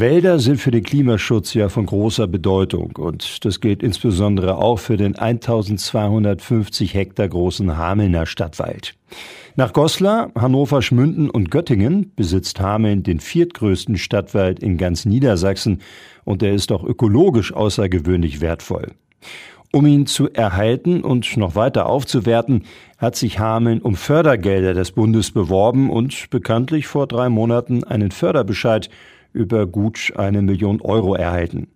Wälder sind für den Klimaschutz ja von großer Bedeutung und das gilt insbesondere auch für den 1250 Hektar großen Hamelner Stadtwald. Nach Goslar, Hannover, Schmünden und Göttingen besitzt Hameln den viertgrößten Stadtwald in ganz Niedersachsen und er ist auch ökologisch außergewöhnlich wertvoll. Um ihn zu erhalten und noch weiter aufzuwerten, hat sich Hameln um Fördergelder des Bundes beworben und bekanntlich vor drei Monaten einen Förderbescheid über gut eine Million Euro erhalten.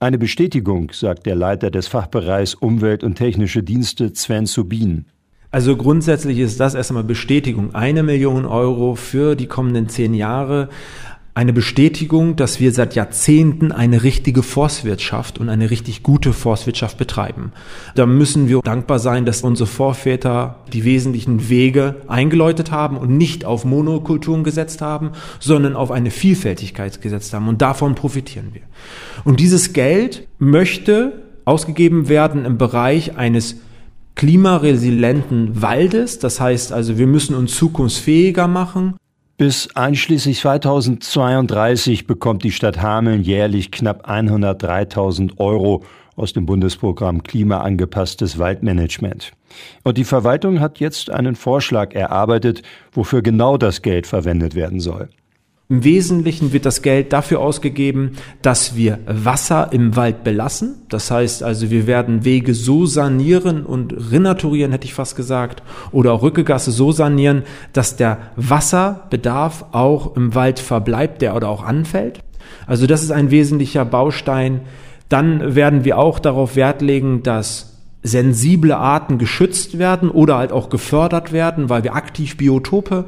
Eine Bestätigung, sagt der Leiter des Fachbereichs Umwelt und Technische Dienste Sven Subin. Also grundsätzlich ist das erstmal Bestätigung. Eine Million Euro für die kommenden zehn Jahre eine Bestätigung, dass wir seit Jahrzehnten eine richtige Forstwirtschaft und eine richtig gute Forstwirtschaft betreiben. Da müssen wir dankbar sein, dass unsere Vorväter die wesentlichen Wege eingeläutet haben und nicht auf Monokulturen gesetzt haben, sondern auf eine Vielfältigkeit gesetzt haben. Und davon profitieren wir. Und dieses Geld möchte ausgegeben werden im Bereich eines klimaresilienten Waldes. Das heißt also, wir müssen uns zukunftsfähiger machen. Bis einschließlich 2032 bekommt die Stadt Hameln jährlich knapp 103.000 Euro aus dem Bundesprogramm Klimaangepasstes Waldmanagement. Und die Verwaltung hat jetzt einen Vorschlag erarbeitet, wofür genau das Geld verwendet werden soll. Im Wesentlichen wird das Geld dafür ausgegeben, dass wir Wasser im Wald belassen. Das heißt also, wir werden Wege so sanieren und renaturieren, hätte ich fast gesagt, oder auch Rückegasse so sanieren, dass der Wasserbedarf auch im Wald verbleibt, der oder auch anfällt. Also das ist ein wesentlicher Baustein. Dann werden wir auch darauf Wert legen, dass sensible Arten geschützt werden oder halt auch gefördert werden, weil wir aktiv Biotope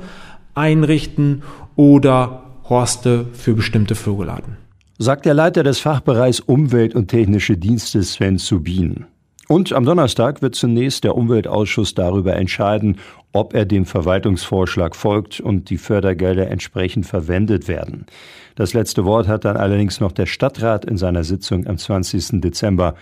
einrichten oder Horste für bestimmte Vogelarten. Sagt der Leiter des Fachbereichs Umwelt und Technische Dienste Sven Subin. Und am Donnerstag wird zunächst der Umweltausschuss darüber entscheiden, ob er dem Verwaltungsvorschlag folgt und die Fördergelder entsprechend verwendet werden. Das letzte Wort hat dann allerdings noch der Stadtrat in seiner Sitzung am 20. Dezember